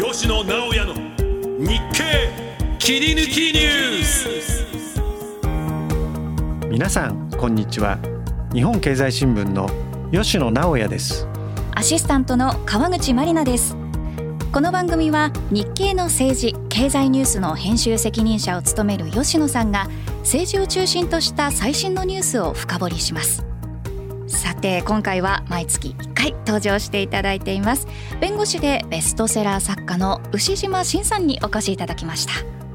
吉野直哉の日経切り抜きニュース。皆さんこんにちは。日本経済新聞の吉野直哉です。アシスタントの川口真理奈です。この番組は日経の政治経済ニュースの編集責任者を務める吉野さんが政治を中心とした最新のニュースを深掘りします。さて今回は毎月1回登場していただいています。弁護士でベストセラー作家の牛島真さんにお越しいただきました。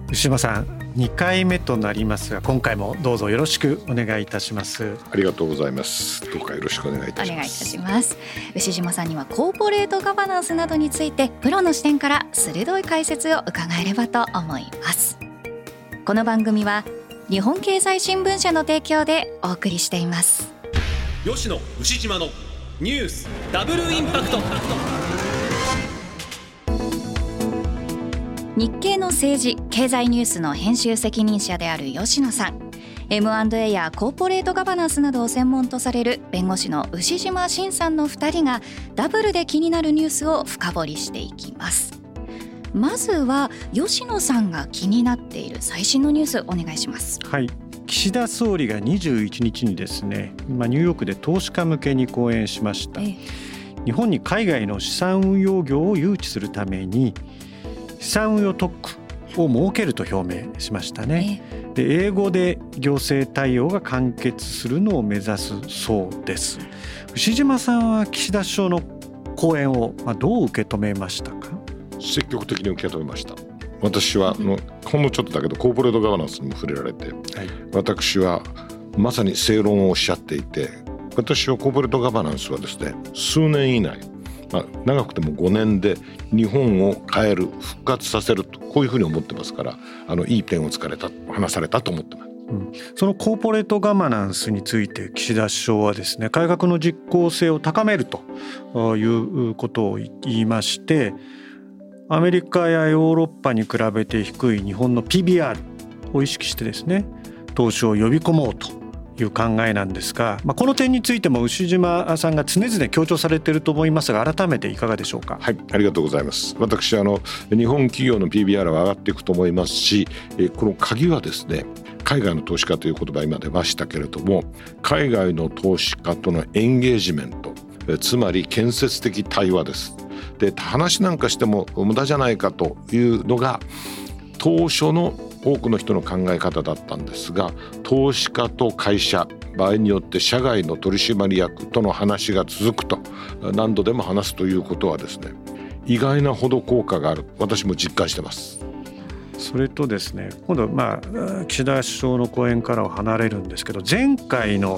牛島さん2回目となりますが今回もどうぞよろしくお願いいたします。ありがとうございます。どうかよろしくお願いいたします。お願いいたします牛島さんにはコーポレートガバナンスなどについてプロの視点から鋭い解説を伺えればと思います。この番組は日本経済新聞社の提供でお送りしています吉野牛島のニュースダブルインパクト。日経の政治経済ニュースの編集責任者である吉野さん。M&A やコーポレートガバナンスなどを専門とされる弁護士の牛島真さんの2人がダブルで気になるニュースを深掘りしていきます。まずは吉野さんが気になっている最新のニュースお願いします。はい岸田総理が21日にですね今ニューヨークで投資家向けに講演しました、え日本に海外の資産運用業を誘致するために資産運用特区を設けると表明しましたね。で英語で行政対応が完結するのを目指すそうです。牛島さんは岸田首相の講演をどう受け止めましたか？積極的に受け止めました私はのほんのちょっとだけどコーポレートガバナンスにも触れられて、はい、私はまさに正論をおっしゃっていて私はコーポレートガバナンスはですね数年以内まあ、長くても5年で日本を変える復活させるとこういうふうに思ってますからあのいいペンを使われた話されたと思ってます。うん、そのコーポレートガバナンスについて岸田首相はですね改革の実効性を高めるということを言いましてアメリカやヨーロッパに比べて低い日本の PBR を意識してですね投資を呼び込もうという考えなんですが、まあ、この点についても牛島さんが常々強調されていると思いますが改めていかがでしょうか？はいありがとうございます。私あの日本企業の PBR は上がっていくと思いますしこの鍵はですね海外の投資家という言葉今出ましたけれども海外の投資家とのエンゲージメントつまり建設的対話です。で話なんかしても無駄じゃないかというのが当初の多くの人の考え方だったんですが投資家と会社場合によって社外の取締役との話が続くと何度でも話すということはですね意外なほど効果がある私も実感してます。それとですね今度まあ岸田首相の講演からは離れるんですけど前回の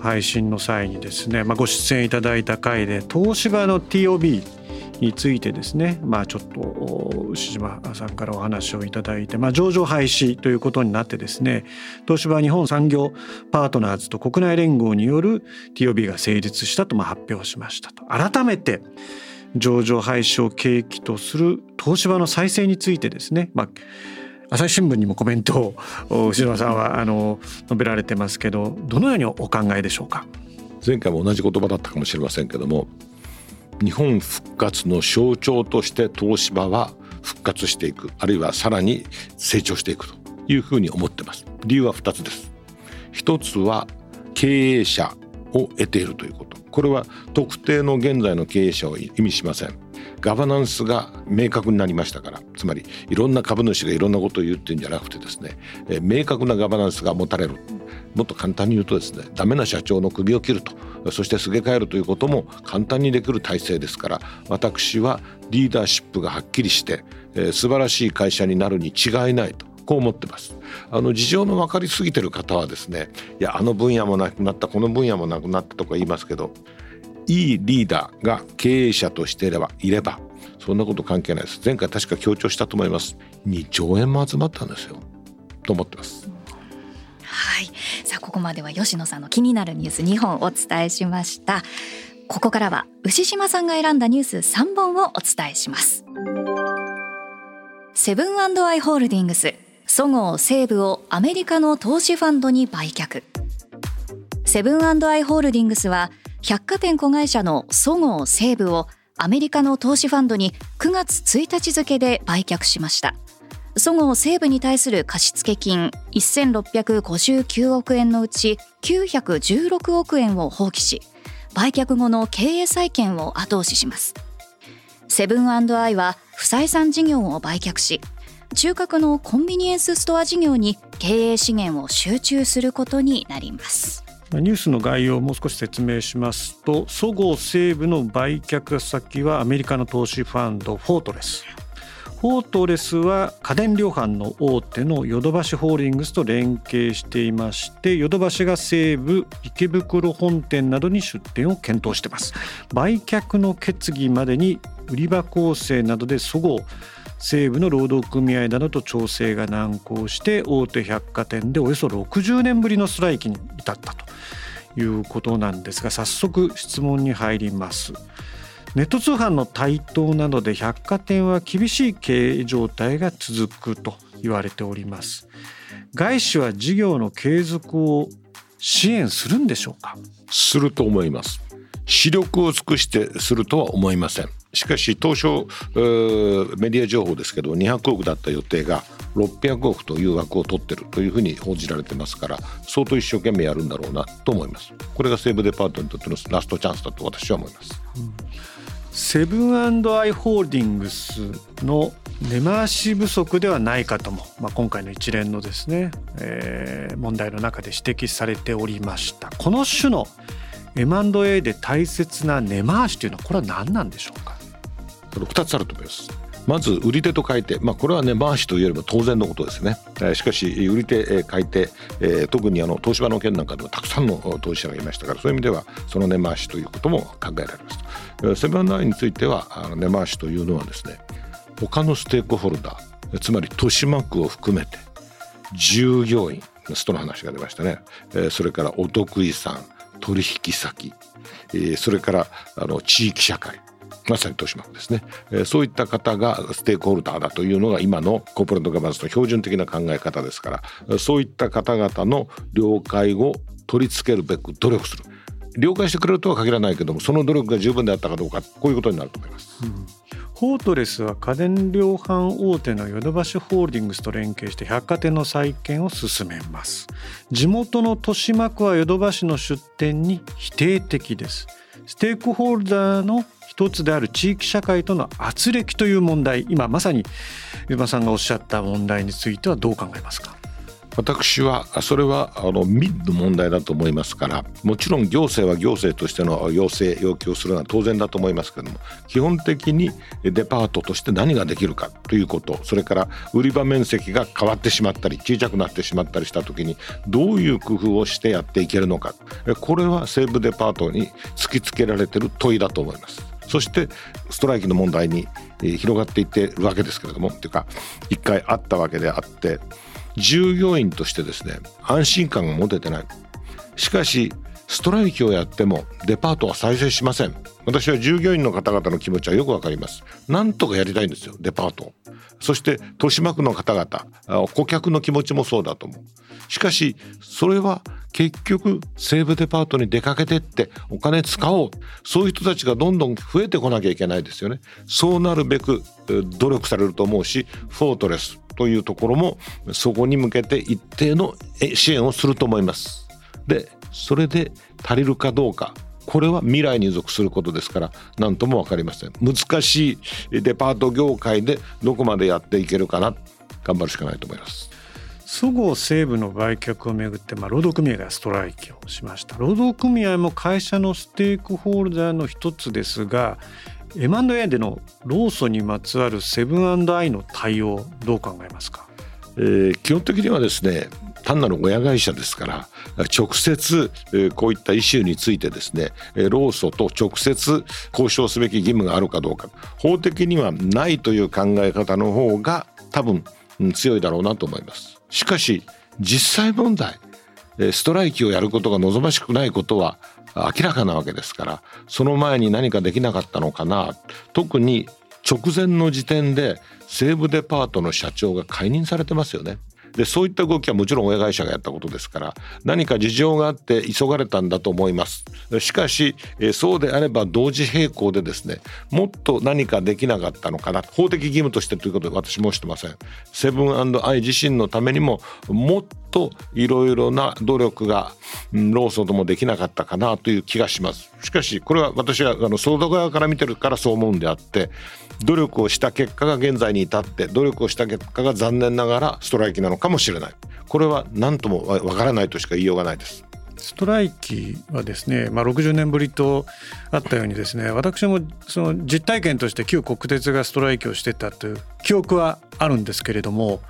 配信の際にですね、まあ、ご出演いただいた回で東芝の TOB についてですね、まあ、ちょっと牛島さんからお話をいただいて、まあ、上場廃止ということになってですね東芝日本産業パートナーズと国内連合による TOB が成立したとま発表しましたと。改めて上場廃止を契機とする東芝の再生についてですね、まあ朝日新聞にもコメントを牛島さんはあの述べられてますけどどのようにお考えでしょうか？前回も同じ言葉だったかもしれませんけども日本復活の象徴として東芝は復活していくあるいはさらに成長していくというふうに思ってます。理由は2つです。一つは経営者を得ているということ。これは特定の現在の経営者を意味しません。ガバナンスが明確になりましたからつまりいろんな株主がいろんなことを言ってるんじゃなくてですね、え明確なガバナンスが持たれる。もっと簡単に言うとですねダメな社長の首を切ると。そしてすげ替えるということも簡単にできる体制ですから私はリーダーシップがはっきりして、えー、素晴らしい会社になるに違いないと。こう思ってます。あの事情の分かりすぎてる方はですねいやあの分野もなくなったこの分野もなくなったとか言いますけどいいリーダーが経営者としていればいればそんなこと関係ないです。前回確か強調したと思います。2兆円も集まったんですよ。と思ってます。はい。さあここまでは吉野さんの気になるニュース2本お伝えしました。ここからは牛島さんが選んだニュース3本をお伝えします。セブンアイ・ホールディングスそごう・西武をアメリカの投資ファンドに売却。セブンアイ・ホールディングスは百貨店子会社のそごう・西武をアメリカの投資ファンドに9月1日付で売却しました。そごう・西武に対する貸付金1659億円のうち916億円を放棄し売却後の経営再建を後押しします。セブンアイは不採算事業を売却し中核のコンビニエンスストア事業に経営資源を集中することになります。ニュースの概要をもう少し説明しますとそごう・西武の売却先はアメリカの投資ファンドフォートレス。フォートレスは家電量販の大手のヨドバシホールディングスと連携していましてヨドバシが西武池袋本店などに出店を検討しています。売却の決議までに売り場構成などでそごう西部の労働組合などと調整が難航して大手百貨店でおよそ60年ぶりのストライキに至ったということなんですが早速質問に入ります。ネット通販の台頭などで百貨店は厳しい経営状態が続くと言われております。外資は事業の継続を支援するんでしょうか？すると思います。視力を尽くしてするとは思いません。しかし当初メディア情報ですけど200億だった予定が600億という枠を取ってるというふうに報じられてますから相当一生懸命やるんだろうなと思います。これが西武デパートにとってのラストチャンスだと私は思います、うんセブンアイ・ホールディングスの根回し不足ではないかとも、まあ、今回の一連のですね、えー、問題の中で指摘されておりました。この種の M&A で大切な根回しというのはこれは何なんでしょうか？2つあると思います。まず売り手と買い手、まあ、これはね回しというよりも当然のことですね、えしかし売り手買い手、え、特にあの東芝の件なんかではたくさんの投資者がいましたからそういう意味ではその根回しということも考えられます。セブンアインについてはあの根回しというのはですね他のステークホルダーつまり豊島区を含めて従業員ストの話が出ましたね、えそれからお得意さん取引先、えそれからあの地域社会まさに豊島区ですね、えそういった方がステークホルダーだというのが今のコーポレートガバナンスの標準的な考え方ですからそういった方々の了解を取り付けるべく努力する。了解してくれるとは限らないけどもその努力が十分であったかどうかこういうことになると思います。うんフォートレスは家電量販大手のヨドバシホールディングスと連携して百貨店の再建を進めます。地元の豊島区はヨドバシの出店に否定的です。ステークホルダーの一つである地域社会との圧力という問題今まさに湯間さんがおっしゃった問題についてはどう考えますか？私はそれはあの民の問題だと思いますからもちろん行政は行政としての要請要求をするのは当然だと思いますけれども基本的にデパートとして何ができるかということそれから売り場面積が変わってしまったり小さくなってしまったりした時にどういう工夫をしてやっていけるのかこれは西武デパートに突きつけられてる問いだと思います。そしてストライキの問題に広がっていってるわけですけれどもっていうか一回あったわけであって従業員としてですね安心感が持ててない。しかしストライキをやってもデパートは再生しません。私は従業員の方々の気持ちはよくわかります。なんとかやりたいんですよデパートそして豊島区の方々顧客の気持ちもそうだと思う。しかしそれは結局西武デパートに出かけてってお金使おう。そういう人たちがどんどん増えてこなきゃいけないですよね。そうなるべく努力されると思うしフォートレスというところもそこに向けて一定の支援をすると思います。でそれで足りるかどうか。これは未来に属することですから何とも分かりません。難しいデパート業界でどこまでやっていけるかな。頑張るしかないと思います。そごう・西武の売却をめぐって、まあ、労働組合がストライキをしました。労働組合も会社のステークホルダーの一つですが M&A での労組にまつわるセブンアイの対応どう考えますか、えー、基本的にはですね単なる親会社ですから直接こういったイシューについてですね労組と直接交渉すべき義務があるかどうか。法的にはないという考え方の方が多分強いだろうなと思います。しかし実際問題ストライキをやることが望ましくないことは明らかなわけですからその前に何かできなかったのかな。特に直前の時点で西武デパートの社長が解任されてますよね。でそういった動きはもちろん親会社がやったことですから何か事情があって急がれたんだと思います。しかし、そうであれば同時並行でですねもっと何かできなかったのかな。法的義務としてということで私申してません。セブンアイ自身のためにももっといろいろな努力が、うん、ローソンともできなかったかなという気がします。しかしこれは私はあの相続側から見てるからそう思うんであって努力をした結果が現在に至って努力をした結果が残念ながらストライキなのかもしれない。これは何ともわからないとしか言いようがないです。ストライキはですね、まあ、60年ぶりとあったようにですね私もその実体験として旧国鉄がストライキをしてたという記憶はあるんですけれども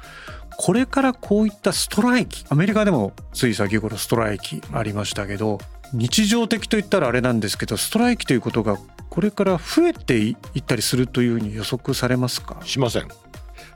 これからこういったストライキアメリカでもつい先頃ストライキありましたけど日常的といったらあれなんですけどストライキということがこれから増えていったりするというふうに予測されますか？しません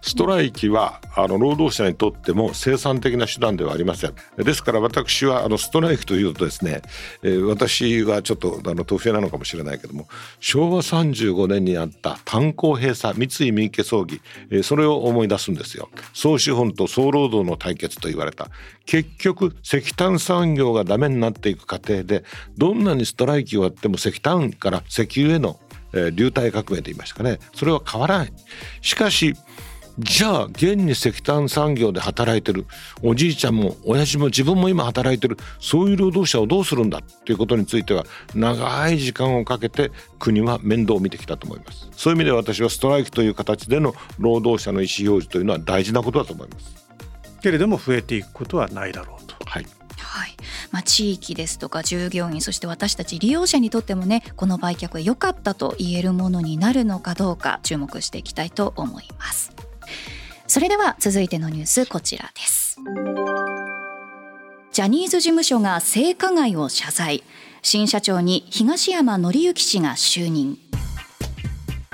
ストライキはあの労働者にとっても生産的な手段ではありません。ですから私はあのストライキというとですね、えー、私はちょっとあの豆腐なのかもしれないけども昭和35年にあった炭鉱閉鎖三井三池葬儀、えー、それを思い出すんですよ。総資本と総労働の対決と言われた。結局石炭産業がダメになっていく過程でどんなにストライキをやっても石炭から石油への流体革命と言いましたかね。それは変わらない。しかしじゃあ現に石炭産業で働いてるおじいちゃんも親父も自分も今働いてるそういう労働者をどうするんだっていうことについては長い時間をかけて国は面倒を見てきたと思います。そういう意味で私はストライキという形での労働者の意思表示というのは大事なことだと思います。けれども増えていくことはないだろうと。はい。はい。まあ、地域ですとか従業員そして私たち利用者にとってもねこの売却は良かったと言えるものになるのかどうか注目していきたいと思います。それでは続いてのニュースこちらです。ジャニーズ事務所が性加害を謝罪。新社長に東山紀之氏が就任。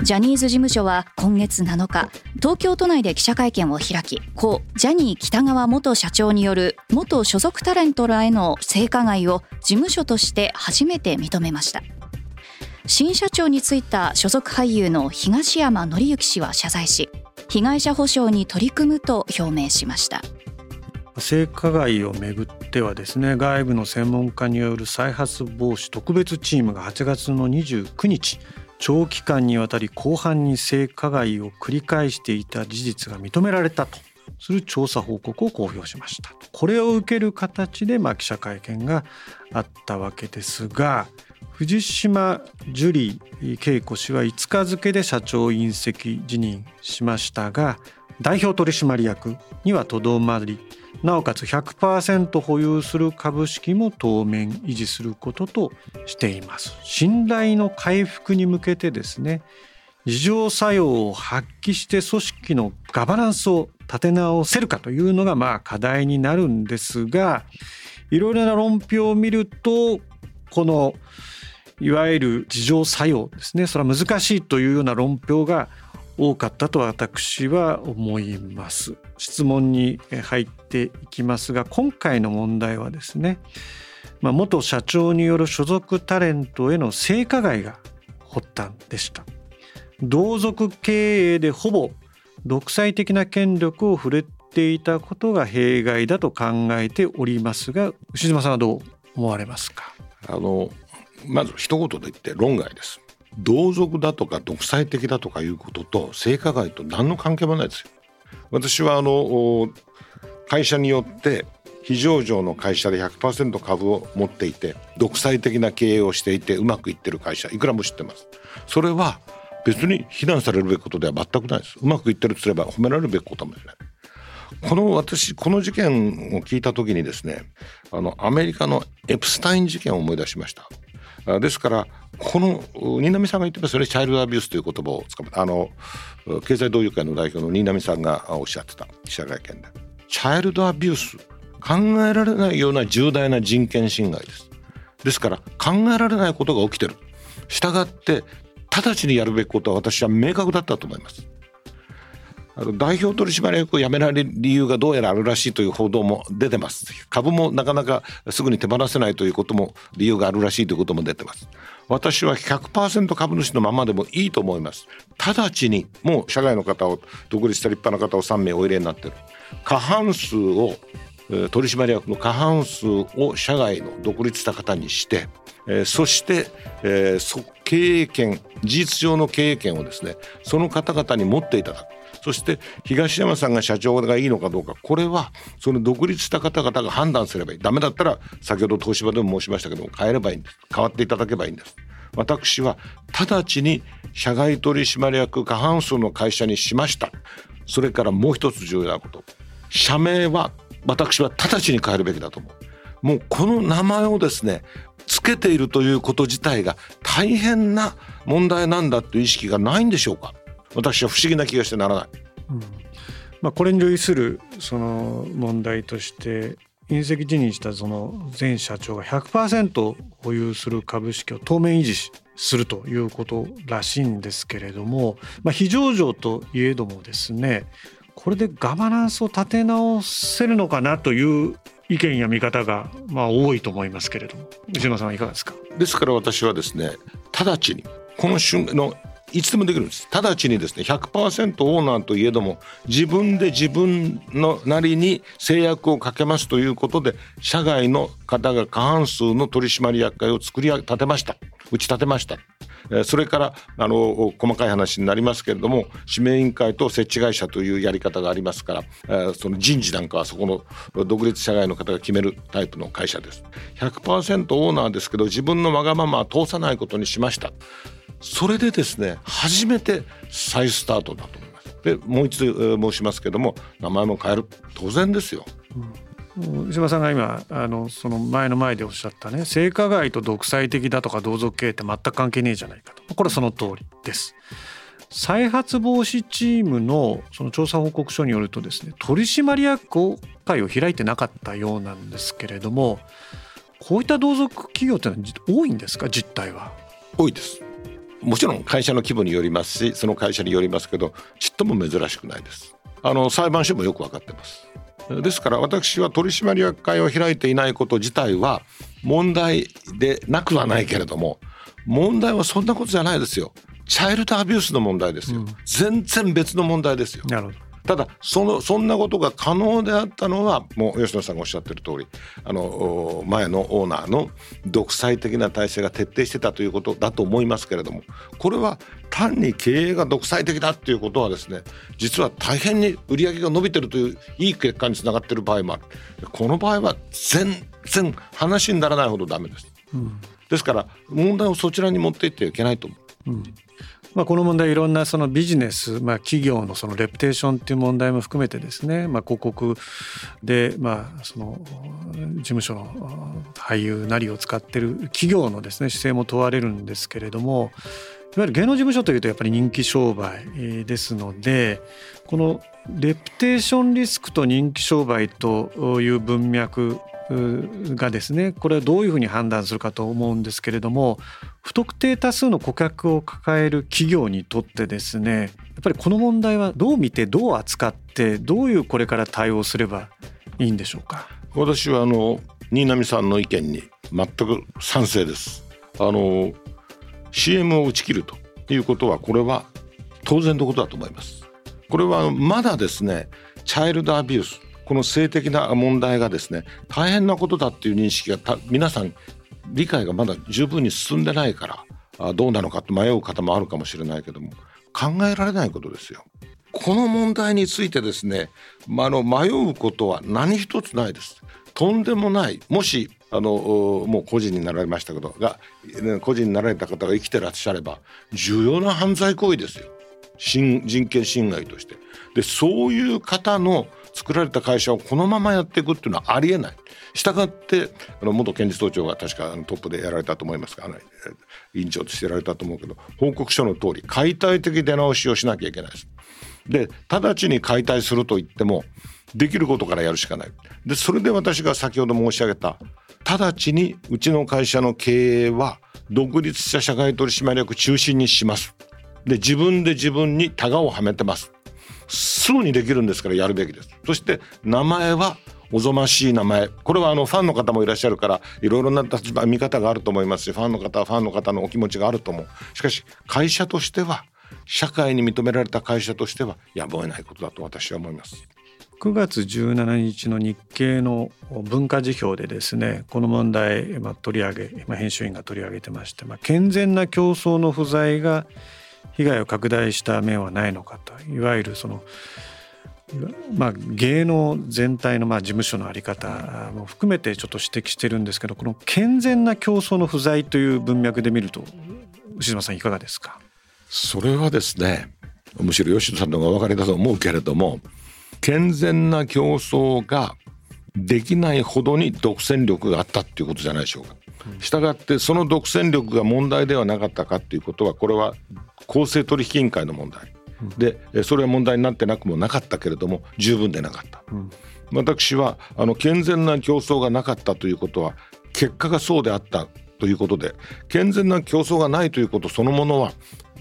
ジャニーズ事務所は今月7日東京都内で記者会見を開き故ジャニー喜多川元社長による元所属タレントらへの性加害を事務所として初めて認めました。新社長に就いた所属俳優の東山紀之氏は謝罪し被害者補償に取り組むと表明しました。性加害をめぐってはですね外部の専門家による再発防止特別チームが8月の29日長期間にわたり広範に性加害を繰り返していた事実が認められたとする調査報告を公表しましたこれを受ける形でまあ記者会見があったわけですが藤島ジュリー恵子氏は5日付で社長引責辞任しましたが代表取締役にはとどまりなおかつ100%保有する株式も当面維持することとしています。信頼の回復に向けてですね自浄作用を発揮して組織のガバナンスを立て直せるかというのがまあ課題になるんですがいろいろな論評を見るとこのいわゆる自浄作用ですね。それは難しいというような論評が多かったと私は思います。質問に入っていきますが今回の問題はですね、まあ、元社長による所属タレントへの性加害が発端でした。同族経営でほぼ独裁的な権力を振れていたことが弊害だと考えておりますが牛島さんはどう思われますか？あのまず一言で言って論外です。同族だとか独裁的だとかいうことと性加害と何の関係もないですよ。私はあの会社によって非上場の会社で100%株を持っていて独裁的な経営をしていてうまくいってる会社いくらも知ってます。それは別に非難されるべきことでは全くないです。うまくいってるとすれば褒められるべきこともしれない。この私この事件を聞いた時にですねあのアメリカのエプスタイン事件を思い出しました。ですからこの新浪さんが言ってますよねチャイルドアビュースという言葉を使うあの経済同友会の代表の新浪さんがおっしゃってた記者会見で。チャイルドアビュース考えられないような重大な人権侵害です。ですから考えられないことが起きてる。したがって直ちにやるべきことは私は明確だったと思います。あの代表取締役を辞められる理由がどうやらあるらしいという報道も出てます。株もなかなかすぐに手放せないということも理由があるらしいということも出てます。私は100%株主のままでもいいと思います。直ちにもう社外の方を独立した立派な方を3名お入れになってる。過半数を取締役の過半数を社外の独立した方にしてえー、そして、えー、経営権事実上の経営権をですねその方々に持っていただく。そして東山さんが社長がいいのかどうか。これはその独立した方々が判断すればいい。ダメだったら先ほど東芝でも申しましたけども変えればいいんです。変わっていただけばいいんです。私は直ちに社外取締役過半数の会社にしました。それからもう一つ重要なこと。社名は私は直ちに変えるべきだと思う。もうこの名前をですねつけているということ自体が大変な問題なんだという意識がないんでしょうか。私は不思議な気がしてならない。うん。まあ、これに類するその問題として隕石辞任したその前社長が100%保有する株式を当面維持するということらしいんですけれども、まあ、非上場といえどもですねこれでガバナンスを立て直せるのかなという意見や見方がまあ多いと思いますけれども。内山さんはいかがですか？ですから私はですね直ちにこの瞬のいつでもできるんです。直ちにですね100%オーナーといえども自分で自分のなりに制約をかけますということで社外の方が過半数の取締役会を作り立てました。打ち立てました。それからあの細かい話になりますけれども指名委員会と設置会社というやり方がありますからその人事なんかはそこの独立社外の方が決めるタイプの会社です。100%オーナーですけど自分のわがままは通さないことにしました。それでですね初めて再スタートだと思います。でもう一度申しますけども名前も変える。当然ですよ、うん。石破さんが今あのその前の前でおっしゃったね性加害と独裁的だとか同族経営って全く関係ねえじゃないかと。これはその通りです。再発防止チームのその調査報告書によるとですね取締役会を開いてなかったようなんですけれどもこういった同族企業ってのは多いんですか？実態は。多いです。もちろん会社の規模によりますしその会社によりますけどちっとも珍しくないです。あの裁判所もよく分かってます。ですから私は取締役会を開いていないこと自体は問題でなくはないけれども問題はそんなことじゃないですよ。チャイルドアビュースの問題ですよ、うん、全然別の問題ですよ。なるほどただそのそんなことが可能であったのはもう吉野さんがおっしゃってる通りあの前のオーナーの独裁的な体制が徹底してたということだと思いますけれどもこれは単に経営が独裁的だっていうことはですね実は大変に売り上げが伸びてるといういい結果につながってる場合もある。この場合は全然話にならないほどダメです、うん、ですから問題をそちらに持っていってはいけないと思う、うんまあ、この問題いろんなそのビジネス、まあ、企業のそのレプテーションっていう問題も含めてですね、まあ、広告で、まあ、その事務所の俳優なりを使ってる企業のですね姿勢も問われるんですけれどもいわゆる芸能事務所というとやっぱり人気商売ですのでこのレプテーションリスクと人気商売という文脈がですねこれはどういうふうに判断するかと思うんですけれども不特定多数の顧客を抱える企業にとってですねやっぱりこの問題はどう見てどう扱ってどういうこれから対応すればいいんでしょうか？私はあの新浪さんの意見に全く賛成です。あの CM を打ち切るということはこれは当然のことだと思います。これはまだですねチャイルドアビュースこの性的な問題がですね大変なことだっていう認識が皆さん理解がまだ十分に進んでないからあどうなのかって迷う方もあるかもしれないけども考えられないことですよ。この問題についてですね、まあ、の迷うことは何一つないです。とんでもないもしあのもう個人になられましたけどが個人になられた方が生きてらっしゃれば重要な犯罪行為ですよ人権侵害として。でそういう方の作られた会社をこのままやっていくっていうのはありえない。したがってあの元検事総長が確かトップでやられたと思いますが、委員長としてやられたと思うけど報告書の通り解体的出直しをしなきゃいけないです。で直ちに解体すると言ってもできることからやるしかない。でそれで私が先ほど申し上げた直ちにうちの会社の経営は独立した社外取締役中心にします。で自分で自分にタガをはめてます。すぐにできるんですからやるべきです。そして名前はおぞましい名前。これはあのファンの方もいらっしゃるからいろいろな立場見方があると思いますしファンの方はファンの方のお気持ちがあると思う。しかし会社としては社会に認められた会社としてはやむを得ないことだと私は思います。9月17日の日経の文化辞表でですねこの問題、まあ、取り上げ、まあ、編集員が取り上げてまして、まあ、健全な競争の不在が被害を拡大した面はないのかといわゆるその、まあ、芸能全体のまあ事務所の在り方も含めてちょっと指摘してるんですけどこの健全な競争の不在という文脈で見ると牛島さんいかがですか？それはですねむしろ吉野さんの方がお分かりだと思うけれども健全な競争ができないほどに独占力があったっていうことじゃないでしょうか。したがってその独占力が問題ではなかったかっていうことはこれは公正取引委員会の問題。でえそれは問題になってなくもなかったけれども十分でなかった。私はあの健全な競争がなかったということは結果がそうであったということで健全な競争がないということそのものは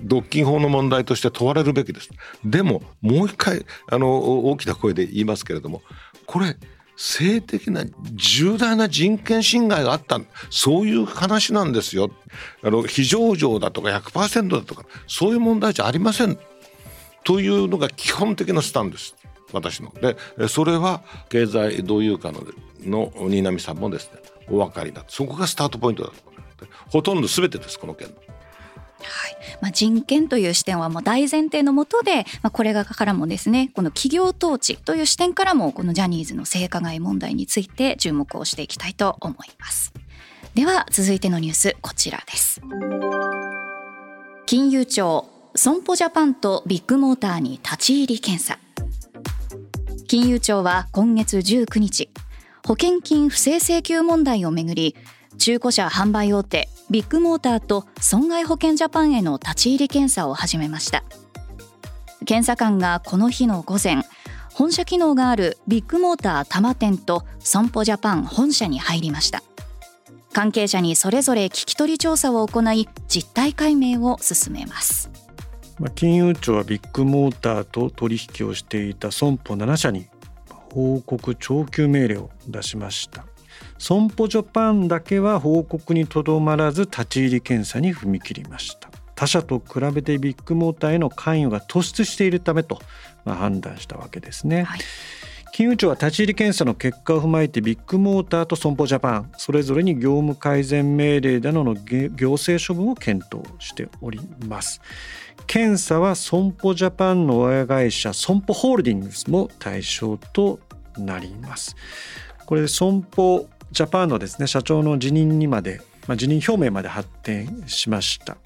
独禁法の問題として問われるべきです。でももう一回あの大きな声で言いますけれどもこれ性的な重大な人権侵害があったそういう話なんですよ。あの非上場だとか100%だとかそういう問題じゃありません。というのが基本的なスタンです。私の。でそれは経済同友会のの新浪さんもですねお分かりだそこがスタートポイントだと。ほとんど全てですこの件の。はい。まあ、人権という視点はもう大前提のもとで、まあ、これからもですねこの企業統治という視点からもこのジャニーズの性加害問題について注目をしていきたいと思います。では続いてのニュースこちらです。金融庁損保ジャパンとビッグモーターに立ち入り検査。金融庁は今月19日保険金不正請求問題をめぐり中古車販売大手ビッグモーターと損害保険ジャパンへの立ち入り検査を始めました。検査官がこの日の午前本社機能があるビッグモーター多摩店と損保ジャパン本社に入りました。関係者にそれぞれ聞き取り調査を行い実態解明を進めます。金融庁はビッグモーターと取引をしていた損保7社に報告徴求命令を出しました。損保ジャパンだけは報告にとどまらず立ち入り検査に踏み切りました。他社と比べてビッグモーターへの関与が突出しているためと、まあ、判断したわけですね、はい。金融庁は立ち入り検査の結果を踏まえてビッグモーターと損保ジャパンそれぞれに業務改善命令などの行政処分を検討しております。検査は損保ジャパンの親会社損保ホールディングスも対象となります。これ損保ジャパンのですね社長の辞任にまで、まあ、辞任表明まで発展しました。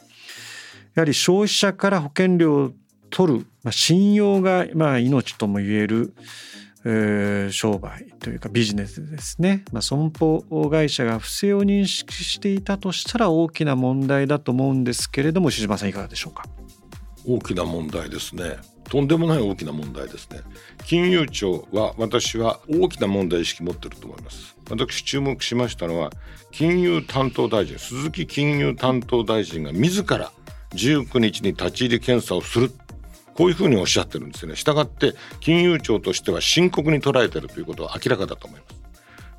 やはり消費者から保険料を取る、まあ、信用がまあ命とも言えるえー商売というかビジネスですね、まあ、損保会社が不正を認識していたとしたら大きな問題だと思うんですけれども牛島さんいかがでしょうか？大きな問題ですね。とんでもない大きな問題ですね金融庁は私は大きな問題意識持ってると思います私注目しましたのは金融担当大臣鈴木金融担当大臣が自ら19日に立ち入り検査をするこういうふうにおっしゃってるんですよね。したがって金融庁としては深刻に捉えてるということは明らかだと思います。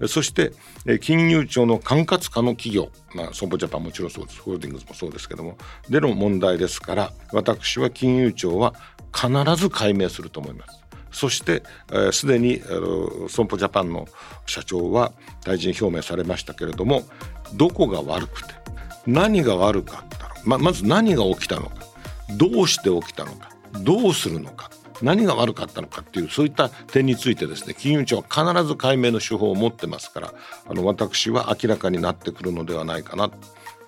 そして金融庁の管轄下の企業、まあ、損保ジャパンもちろんそうですホールディングスもそうですけどもでの問題ですから私は金融庁は必ず解明すると思います。そしてすで、に損保ジャパンの社長は大臣表明されましたけれどもどこが悪くて何が悪かったの、ままず何が起きたのかどうして起きたのかどうするのか何が悪かったのかっていうそういった点についてですね金融庁は必ず解明の手法を持ってますからあの私は明らかになってくるのではないかな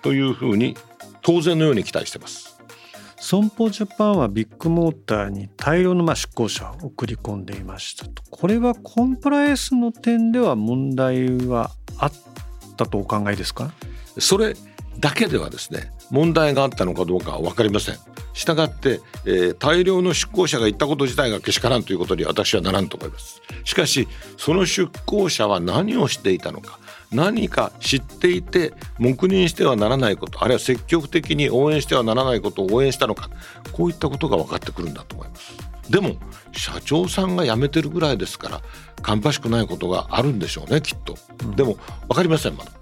というふうに当然のように期待してます。損保ジャパンはビッグモーターに大量のまあ出向者を送り込んでいましたとこれはコンプライアンスの点では問題はあったとお考えですか？それだけではですね問題があったのかどうかは分かりません。したがって、えー大量の出向者が言ったこと自体がけしからんということに私はならんと思います。しかしその出向者は何をしていたのか何か知っていて黙認してはならないことあるいは積極的に応援してはならないことを応援したのかこういったことが分かってくるんだと思います。でも社長さんが辞めてるぐらいですから芳しくないことがあるんでしょうねきっと、でも分かりませんまだ。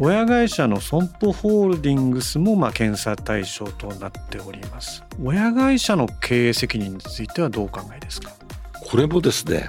親会社の損保ホールディングスもまあ検査対象となっております。親会社の経営責任についてはどうお考えですか？これもですね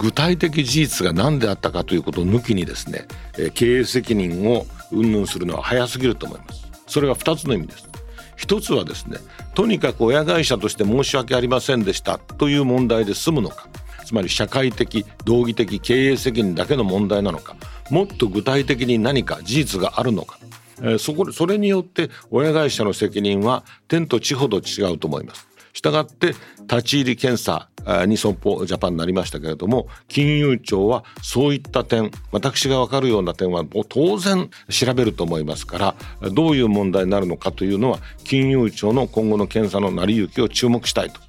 具体的事実が何であったかということを抜きにですね経営責任を云々するのは早すぎると思いますそれが2つの意味です一つはですねとにかく親会社として申し訳ありませんでしたという問題で済むのかつまり社会的道義的経営責任だけの問題なのかもっと具体的に何か事実があるのか、え、そこそれによって親会社の責任は天と地ほど違うと思います。したがって立ち入り検査に損保ジャパンになりましたけれども金融庁はそういった点私が分かるような点はもう当然調べると思いますからどういう問題になるのかというのは金融庁の今後の検査の成り行きを注目したいと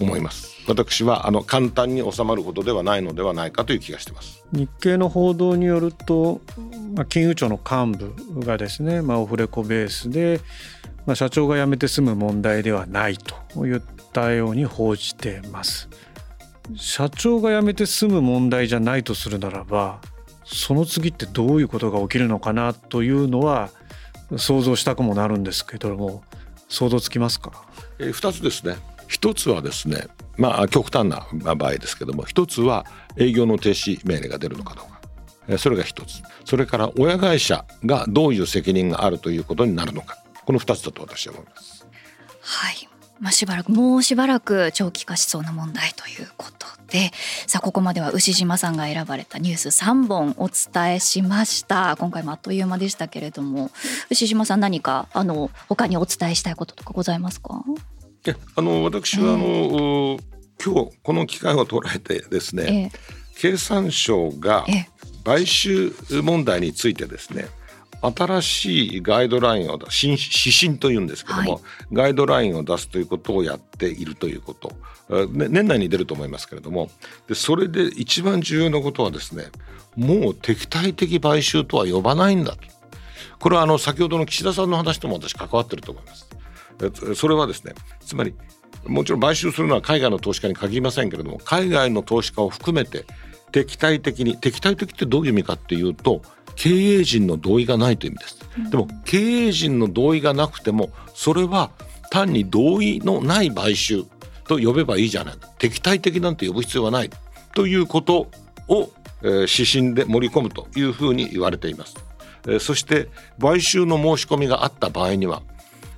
思います。私はあの簡単に収まることではないのではないかという気がしてます日経の報道によると、まあ、金融庁の幹部がですね、まあ、オフレコベースで、まあ、社長が辞めて済む問題ではないと言ったように報じてます。社長が辞めて済む問題じゃないとするならばその次ってどういうことが起きるのかなというのは想像したくもなるんですけども想像つきますか、えー、2つですね。一つはですねまあ極端な場合ですけども一つは営業の停止命令が出るのかどうか。それが一つ。それから親会社がどういう責任があるということになるのか。この二つだと私は思います。はい。まあ、しばらくもうしばらく長期化しそうな問題ということで。さあここまでは牛島さんが選ばれたニュース3本お伝えしました。今回もあっという間でしたけれども。牛島さん何かあの他にお伝えしたいこととかございますか？あの私はあの、えー、今日この機会を捉えてですね、えー、経産省が買収問題についてですね、新しいガイドラインを指針というんですけども、はい、ガイドラインを出すということをやっているということ、年内に出ると思いますけれども。でそれで一番重要なことはですねもう敵対的買収とは呼ばないんだと。これはあの先ほどの岸田さんの話とも私関わってると思います。それはですねつまりもちろん買収するのは海外の投資家に限りませんけれども海外の投資家を含めて敵対的に敵対的ってどういう意味かっていうと経営陣の同意がないという意味です、でも経営陣の同意がなくてもそれは単に同意のない買収と呼べばいいじゃない。敵対的なんて呼ぶ必要はないということを、えー、指針で盛り込むというふうに言われています、えー、そして買収の申し込みがあった場合には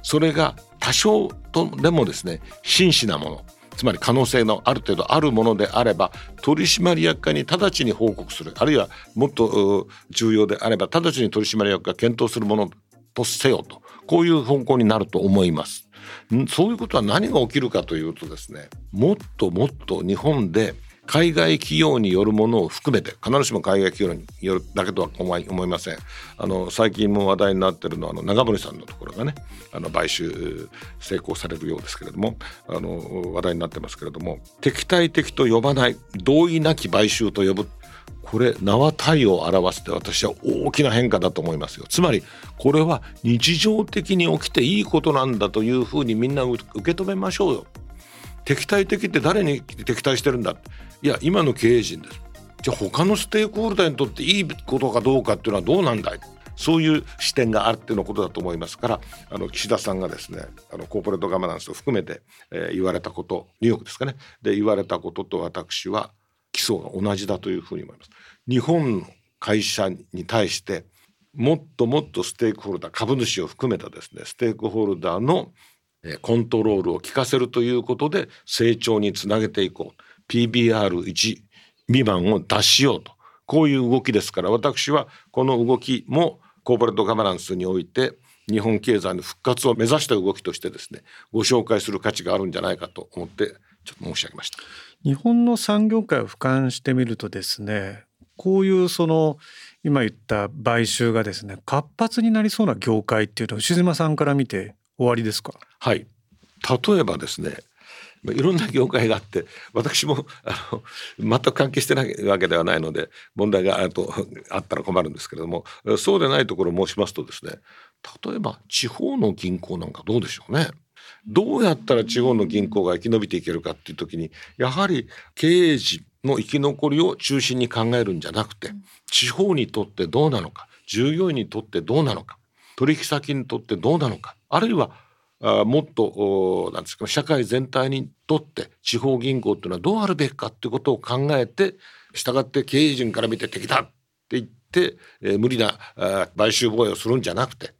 それが多少とでもですね真摯なものつまり可能性のある程度あるものであれば取締役会に直ちに報告するあるいはもっと重要であれば直ちに取締役が検討するものとせよとこういう方向になると思います。そういうことは何が起きるかというとですねもっともっと日本で海外企業によるものを含めて必ずしも海外企業によるだけとは思い思いません。あの最近も話題になってるのはあの長森さんのところがねあの買収成功されるようですけれどもあの話題になってますけれども敵対的と呼ばない同意なき買収と呼ぶこれ縄体を表して私は大きな変化だと思いますよ。つまりこれは日常的に起きていいことなんだというふうにみんな受け止めましょうよ。敵対的って誰に敵対してるんだ？いや今の経営陣です。じゃあ他のステークホルダーにとっていいことかどうかっていうのはどうなんだい？そういう視点があってのことだと思いますからあの岸田さんがですねあのコーポレートガバナンスを含めて、えー、言われたことニューヨークですかね。で言われたことと私は基礎が同じだというふうに思います。日本の会社に対してもっともっとステークホルダー株主を含めたですねステークホルダーのコントロールを効かせるということで成長につなげていこう。PBR1 未満を出しようと。こういう動きですから私はこの動きもコーポレートガバナンスにおいて日本経済の復活を目指した動きとしてですねご紹介する価値があるんじゃないかと思ってちょっと申し上げました。日本の産業界を俯瞰してみるとですねこういうその今言った買収がですね活発になりそうな業界っていうのは牛島さんから見て終わりですか？はい。例えばですねいろんな業界があって私もあの全く関係してないわけではないので問題があとあったら困るんですけれどもそうでないところを申しますとですね例えば地方の銀行なんかどうでしょうね。どうやったら地方の銀行が生き延びていけるかっていう時にやはり経営陣の生き残りを中心に考えるんじゃなくて地方にとってどうなのか従業員にとってどうなのか取引先にとってどうなのかあるいはあもっとなんですか社会全体にとって地方銀行っていうのはどうあるべきかっていうことを考えて従って経営陣から見て敵だって言って、えー、無理な買収防衛をするんじゃなくて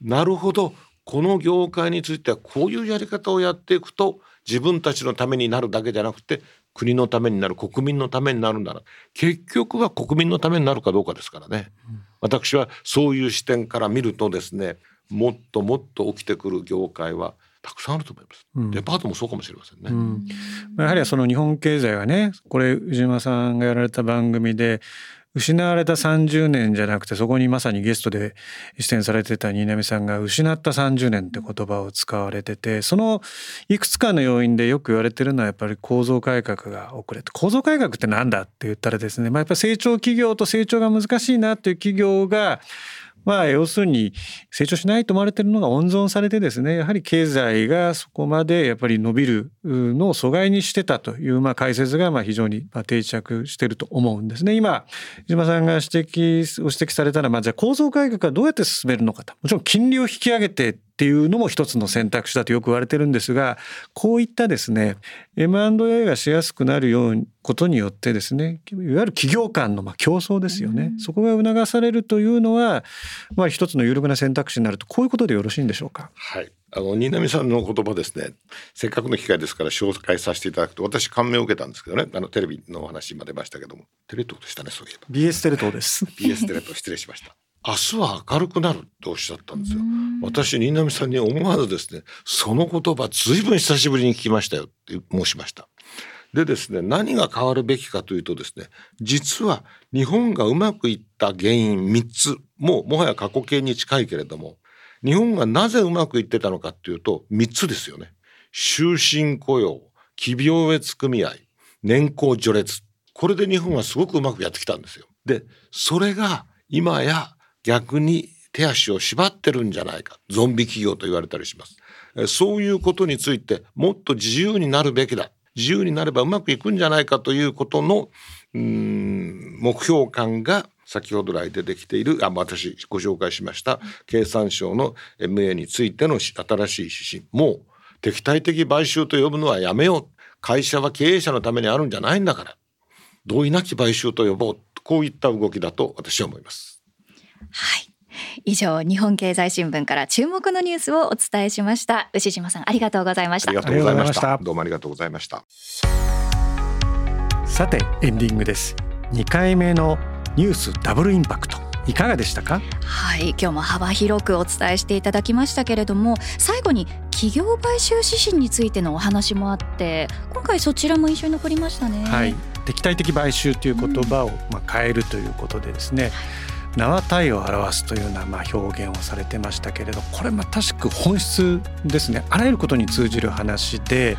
なるほどこの業界についてはこういうやり方をやっていくと自分たちのためになるだけじゃなくて国のためになる国民のためになるんだな。結局は国民のためになるかどうかですからね、うん、私はそういう視点から見るとですねもっともっと起きてくる業界はたくさんあると思います、うん、デパートもそうかもしれませんね、うん、やはりその日本経済はねこれ宇島さんがやられた番組で失われた30年じゃなくてそこにまさにゲストで出演されてた新浪さんが失った30年って言葉を使われててそのいくつかの要因でよく言われてるのはやっぱり構造改革が遅れて構造改革って何だって言ったらですね、まあ、やっぱ成長企業と成長が難しいなっていう企業がまあ要するに成長しないと思われてるのが温存されてですねやはり経済がそこまでやっぱり伸びるのを阻害にしてたというまあ解説がまあ非常に定着してると思うんですね。今島さんが指摘を指摘されたらまあじゃあ構造改革はどうやって進めるのかともちろん金利を引き上げてっていうのも一つの選択肢だとよく言われてるんですがこういったですね M&A がしやすくなるようことによってですねいわゆる企業間のま競争ですよね、そこが促されるというのは、まあ、一つの有力な選択肢になるとこういうことでよろしいんでしょうか？はい。あの新浪さんの言葉ですね。せっかくの機会ですから紹介させていただくと私感銘を受けたんですけどね。あのテレビのお話今出ましたけども。テレ東でしたねそういえば。BS テレ東です。BS テレ東失礼しました明日は明るくなるとおっしゃったんですよ。私新浪さんに思わずですねその言葉ずいぶん久しぶりに聞きましたよって申しました。でですね何が変わるべきかというとですね実は日本がうまくいった原因3つもうもはや過去形に近いけれども日本がなぜうまくいってたのかっていうと3つですよね。終身雇用企業別組合年功序列これで日本はすごくうまくやってきたんですよ。でそれが今や逆に手足を縛ってるんじゃないか。ゾンビ企業と言われたりします。そういうことについてもっと自由になるべきだ。自由になればうまくいくんじゃないかということのうん目標感が先ほど来出てきている。あ私ご紹介しました経産省の MA についての新しい指針。もう敵対的買収と呼ぶのはやめよう。会社は経営者のためにあるんじゃないんだから。同意なき買収と呼ぼう。こういった動きだと私は思います。はい。以上日本経済新聞から注目のニュースをお伝えしました。牛島さんありがとうございました。ありがとうございました。どうもありがとうございました。さてエンディングです。2回目のニュースダブルインパクト。いかがでしたか？はい。今日も幅広くお伝えしていただきましたけれども最後に企業買収指針についてのお話もあって今回そちらも印象に残りましたね。はい。敵対的買収という言葉をまあ変えるということでですね、うん縄体を表すというようなま表現をされてましたけれどこれまたしく本質ですね。あらゆることに通じる話で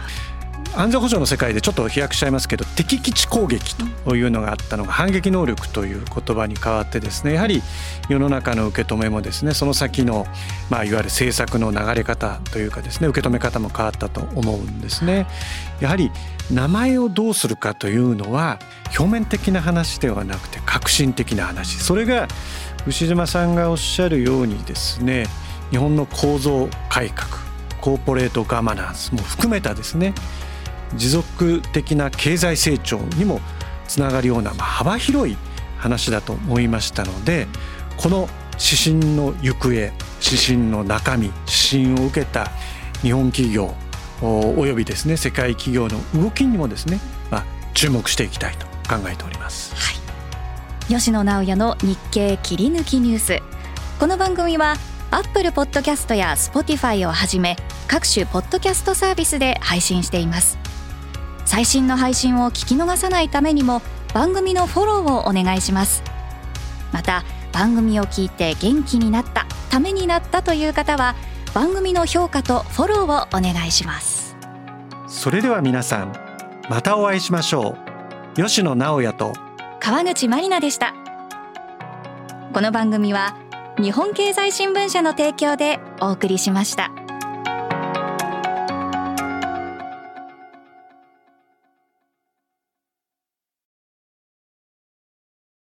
安全保障の世界でちょっと飛躍しちゃいますけど敵基地攻撃というのがあったのが反撃能力という言葉に変わってですねやはり世の中の受け止めもですねその先の、まあ、いわゆる政策の流れ方というかですね受け止め方も変わったと思うんですね。やはり名前をどうするかというのは表面的な話ではなくて革新的な話それが牛島さんがおっしゃるようにですね日本の構造改革コーポレートガバナンスも含めたですね持続的な経済成長にもつながるような、まあ、幅広い話だと思いましたのでこの指針の行方指針の中身指針を受けた日本企業およびですね世界企業の動きにもですね、まあ、注目していきたいと考えております、はい、吉野直也の日経切り抜きニュース。この番組はアップルポッドキャストやスポティファイをはじめ各種ポッドキャストサービスで配信しています。最新の配信を聞き逃さないためにも番組のフォローをお願いします。また番組を聞いて元気になったためになったという方は番組の評価とフォローをお願いします。それでは皆さんまたお会いしましょう。吉野直也と川口真理奈でした。この番組は日本経済新聞社の提供でお送りしました。